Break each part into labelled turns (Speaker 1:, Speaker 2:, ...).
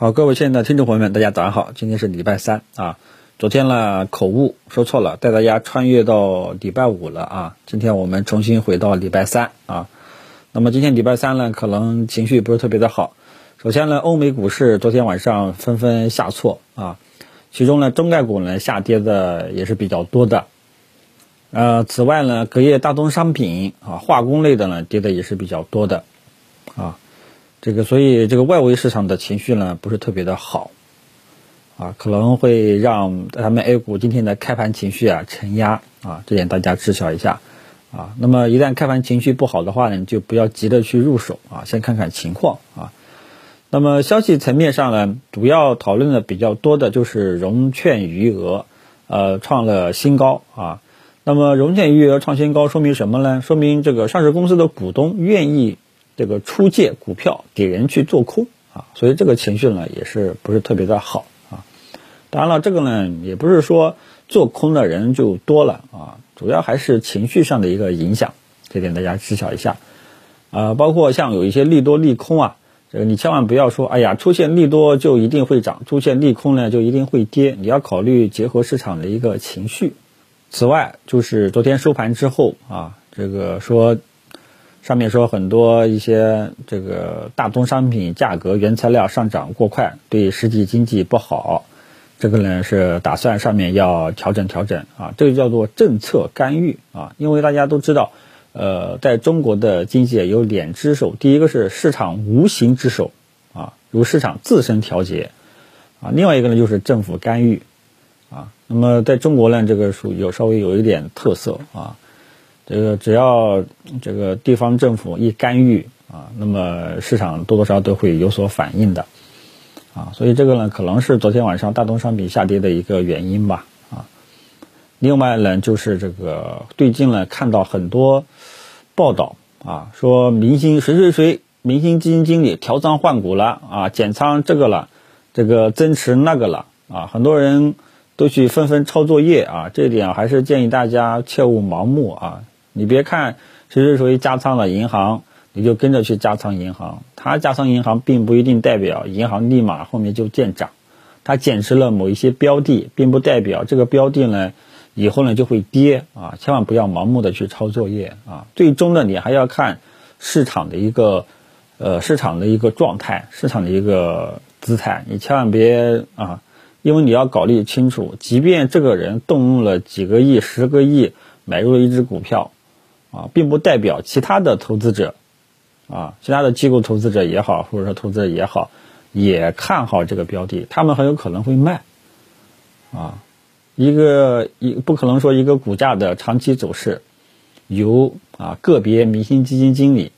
Speaker 1: 好，各位亲爱的听众朋友们，大家早上好。今天是礼拜三啊，昨天呢口误说错了，带大家穿越到礼拜五了啊。今天我们重新回到礼拜三啊。那么今天礼拜三呢，可能情绪不是特别的好。首先呢，欧美股市昨天晚上纷纷下挫啊，其中呢中概股呢下跌的也是比较多的。呃，此外呢，隔夜大宗商品啊，化工类的呢跌的也是比较多的啊。这个，所以这个外围市场的情绪呢，不是特别的好，啊，可能会让咱们 A 股今天的开盘情绪啊承压啊，这点大家知晓一下，啊，那么一旦开盘情绪不好的话呢，你就不要急着去入手啊，先看看情况啊。那么消息层面上呢，主要讨论的比较多的就是融券余额，呃，创了新高啊。那么融券余额创新高，说明什么呢？说明这个上市公司的股东愿意。这个出借股票给人去做空啊，所以这个情绪呢也是不是特别的好啊。当然了，这个呢也不是说做空的人就多了啊，主要还是情绪上的一个影响，这点大家知晓一下啊。包括像有一些利多利空啊，这个你千万不要说，哎呀，出现利多就一定会涨，出现利空呢就一定会跌，你要考虑结合市场的一个情绪。此外，就是昨天收盘之后啊，这个说。上面说很多一些这个大宗商品价格、原材料上涨过快，对实体经济不好。这个呢是打算上面要调整调整啊，这个叫做政策干预啊。因为大家都知道，呃，在中国的经济有两只手，第一个是市场无形之手啊，由市场自身调节啊，另外一个呢就是政府干预啊。那么在中国呢，这个属有稍微有一点特色啊。这个只要这个地方政府一干预啊，那么市场多多少少都会有所反应的，啊，所以这个呢可能是昨天晚上大宗商品下跌的一个原因吧，啊，另外呢就是这个最近呢看到很多报道啊，说明星谁谁谁明星基金经理调仓换股了啊，减仓这个了，这个增持那个了啊，很多人都去纷纷抄作业啊，这一点还是建议大家切勿盲目啊。你别看谁谁谁加仓了银行，你就跟着去加仓银行。他加仓银行，并不一定代表银行立马后面就见涨。他减持了某一些标的，并不代表这个标的呢以后呢就会跌啊！千万不要盲目的去抄作业啊！最终呢，你还要看市场的一个呃市场的一个状态，市场的一个姿态。你千万别啊，因为你要考虑清楚，即便这个人动用了几个亿、十个亿买入了一只股票。啊，并不代表其他的投资者，啊，其他的机构投资者也好，或者说投资者也好，也看好这个标的，他们很有可能会卖，啊，一个一不可能说一个股价的长期走势由啊个别明星基金经理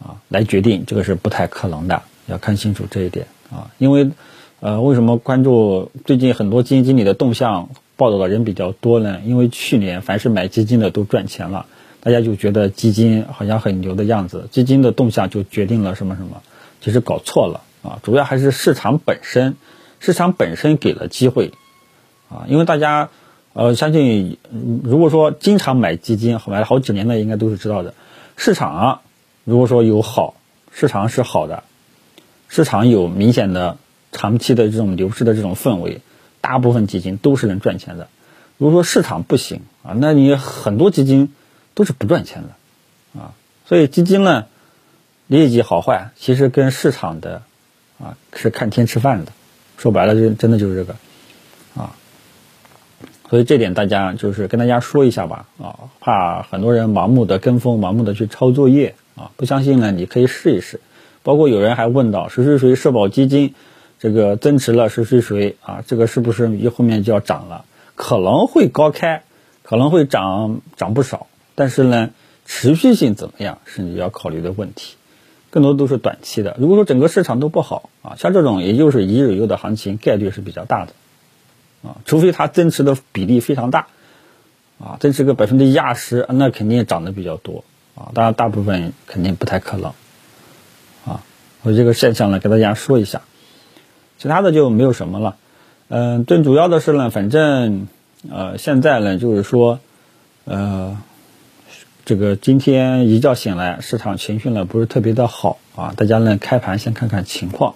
Speaker 1: 啊来决定，这个是不太可能的，要看清楚这一点啊，因为呃，为什么关注最近很多基金经理的动向报道的人比较多呢？因为去年凡是买基金的都赚钱了。大家就觉得基金好像很牛的样子，基金的动向就决定了什么什么，其实搞错了啊！主要还是市场本身，市场本身给了机会啊！因为大家呃相信，如果说经常买基金，买了好几年的应该都是知道的。市场如果说有好，市场是好的，市场有明显的长期的这种牛市的这种氛围，大部分基金都是能赚钱的。如果说市场不行啊，那你很多基金。都是不赚钱的，啊，所以基金呢，业绩好坏其实跟市场的，啊，是看天吃饭的，说白了就真的就是这个，啊，所以这点大家就是跟大家说一下吧，啊，怕很多人盲目的跟风，盲目的去抄作业，啊，不相信呢，你可以试一试，包括有人还问到谁谁谁社保基金这个增持了谁谁谁啊，这个是不是一后面就要涨了？可能会高开，可能会涨涨不少。但是呢，持续性怎么样是你要考虑的问题，更多都是短期的。如果说整个市场都不好啊，像这种也就是一日游的行情，概率是比较大的啊，除非它增持的比例非常大啊，增持个百分之一二十，那肯定涨得比较多啊。当然，大部分肯定不太可能啊。我这个现象呢，给大家说一下，其他的就没有什么了。嗯，最主要的是呢，反正呃，现在呢，就是说呃。这个今天一觉醒来，市场情绪呢不是特别的好啊，大家呢开盘先看看情况，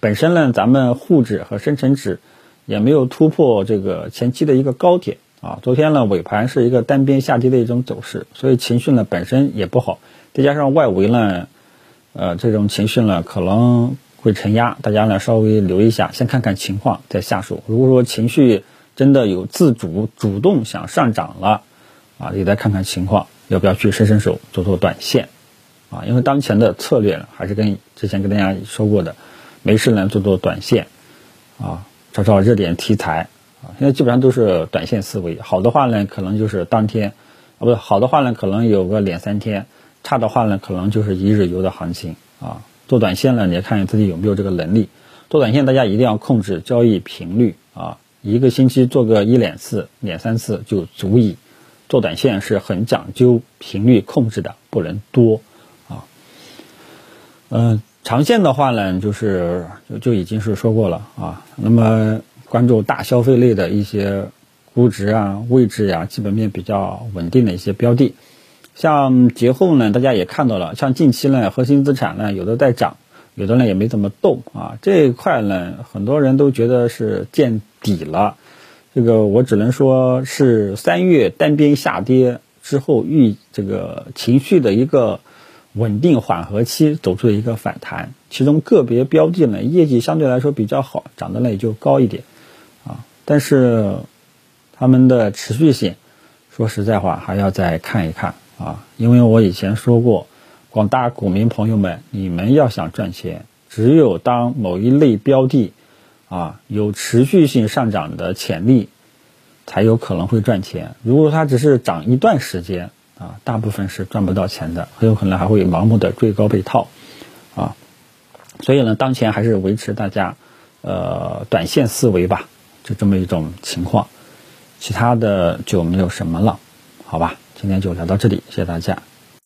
Speaker 1: 本身呢，咱们沪指和深成指也没有突破这个前期的一个高点啊。昨天呢，尾盘是一个单边下跌的一种走势，所以情绪呢本身也不好，再加上外围呢，呃，这种情绪呢可能会承压，大家呢稍微留意一下，先看看情况再下手。如果说情绪真的有自主主动想上涨了，啊，也再看看情况，要不要去伸伸手做做短线，啊，因为当前的策略还是跟之前跟大家说过的，没事呢做做短线，啊，找找热点题材，啊，现在基本上都是短线思维，好的话呢可能就是当天，啊，不好的话呢可能有个两三天，差的话呢可能就是一日游的行情，啊，做短线呢你要看自己有没有这个能力，做短线大家一定要控制交易频率，啊。一个星期做个一两次、两三次就足以。做短线是很讲究频率控制的，不能多啊。嗯，长线的话呢，就是就就已经是说过了啊。那么关注大消费类的一些估值啊、位置呀、基本面比较稳定的一些标的，像节后呢，大家也看到了，像近期呢，核心资产呢有的在涨。有的呢也没怎么动啊，这一块呢，很多人都觉得是见底了。这个我只能说是三月单边下跌之后，遇这个情绪的一个稳定缓和期，走出了一个反弹。其中个别标的呢，业绩相对来说比较好，涨的呢也就高一点啊。但是他们的持续性，说实在话还要再看一看啊，因为我以前说过。广大股民朋友们，你们要想赚钱，只有当某一类标的啊有持续性上涨的潜力，才有可能会赚钱。如果它只是涨一段时间啊，大部分是赚不到钱的，很有可能还会盲目的追高被套啊。所以呢，当前还是维持大家呃短线思维吧，就这么一种情况，其他的就没有什么了，好吧？今天就聊到这里，谢谢大家。